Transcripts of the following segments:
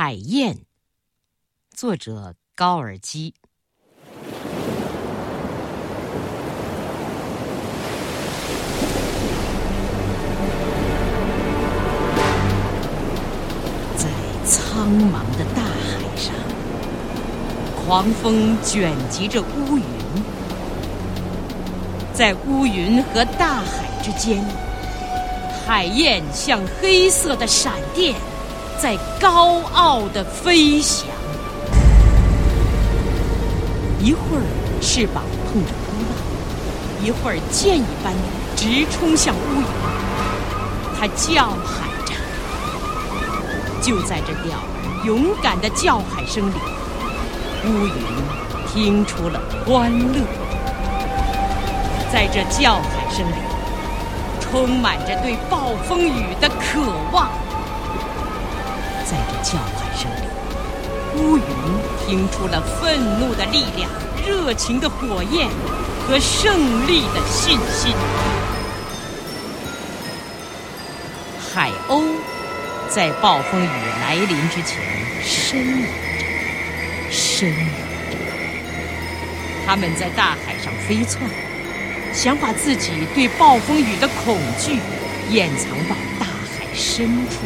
海燕，作者高尔基。在苍茫的大海上，狂风卷集着乌云，在乌云和大海之间，海燕像黑色的闪电。在高傲的飞翔，一会儿翅膀碰着风浪，一会儿箭一般直冲向乌云。它叫喊着，就在这鸟儿勇敢的叫喊声里，乌云听出了欢乐。在这叫喊声里，充满着对暴风雨的渴望。听出了愤怒的力量、热情的火焰和胜利的信心。海鸥在暴风雨来临之前呻吟着，呻吟着。它们在大海上飞窜，想把自己对暴风雨的恐惧掩藏到大海深处。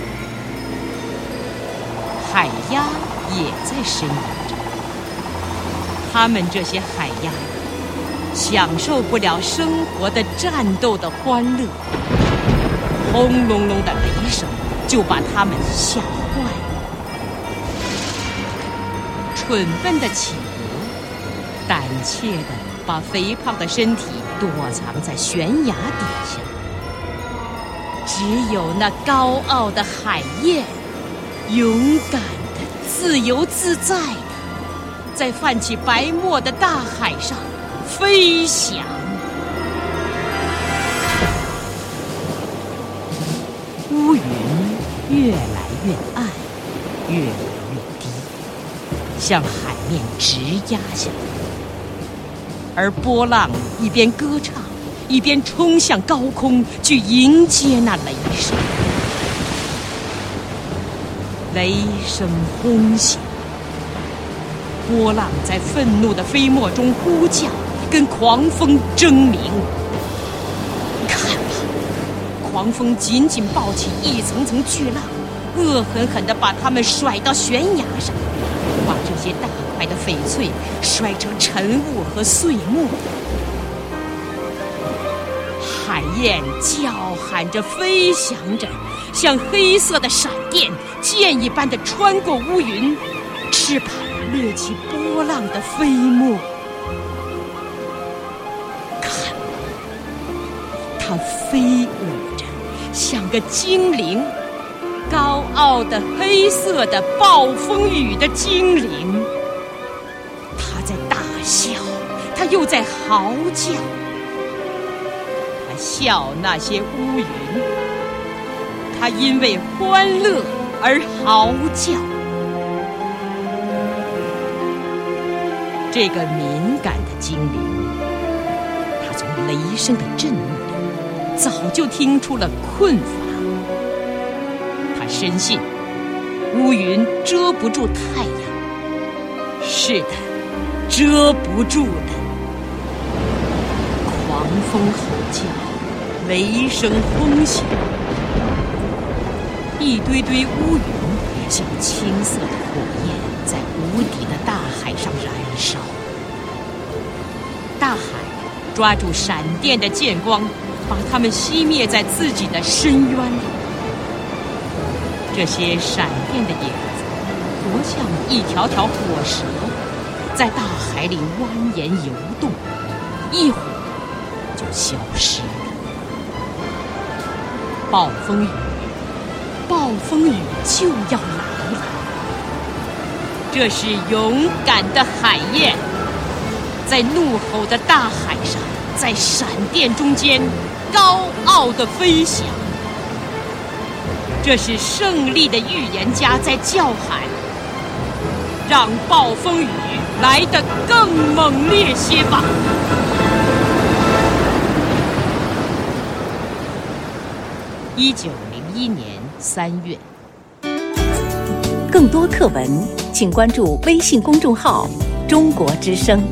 海鸭也在呻吟他，们这些海鸭享受不了生活的战斗的欢乐，轰隆隆的雷声就把他们吓坏了。蠢笨的企鹅胆怯地把肥胖的身体躲藏在悬崖底下，只有那高傲的海燕。勇敢的、自由自在，在泛起白沫的大海上飞翔。乌云越来越暗，越来越低，向海面直压下来。而波浪一边歌唱，一边冲向高空去迎接那雷声。雷声轰响，波浪在愤怒的飞沫中呼叫，跟狂风争鸣。看吧，狂风紧紧抱起一层层巨浪，恶狠狠地把它们甩到悬崖上，把这些大块的翡翠摔成尘雾和碎末。海燕叫喊着，飞翔着。像黑色的闪电，箭一般的穿过乌云，翅膀掠起波浪的飞沫。看，它飞舞着，像个精灵，高傲的黑色的暴风雨的精灵。它在大笑，它又在嚎叫，它笑那些乌云。他因为欢乐而嚎叫。这个敏感的精灵，他从雷声的震怒里早就听出了困乏。他深信乌云遮不住太阳，是的，遮不住的。狂风吼叫，雷声轰响。一堆堆乌云像青色的火焰，在无底的大海上燃烧。大海抓住闪电的剑光，把它们熄灭在自己的深渊里。这些闪电的影子，多像一条条火蛇，在大海里蜿蜒游动，一会儿就消失了。暴风雨。暴风雨就要来，这是勇敢的海燕，在怒吼的大海上，在闪电中间高傲的飞翔。这是胜利的预言家在叫喊，让暴风雨来得更猛烈些吧。一九零一年。三月。更多课文，请关注微信公众号“中国之声”。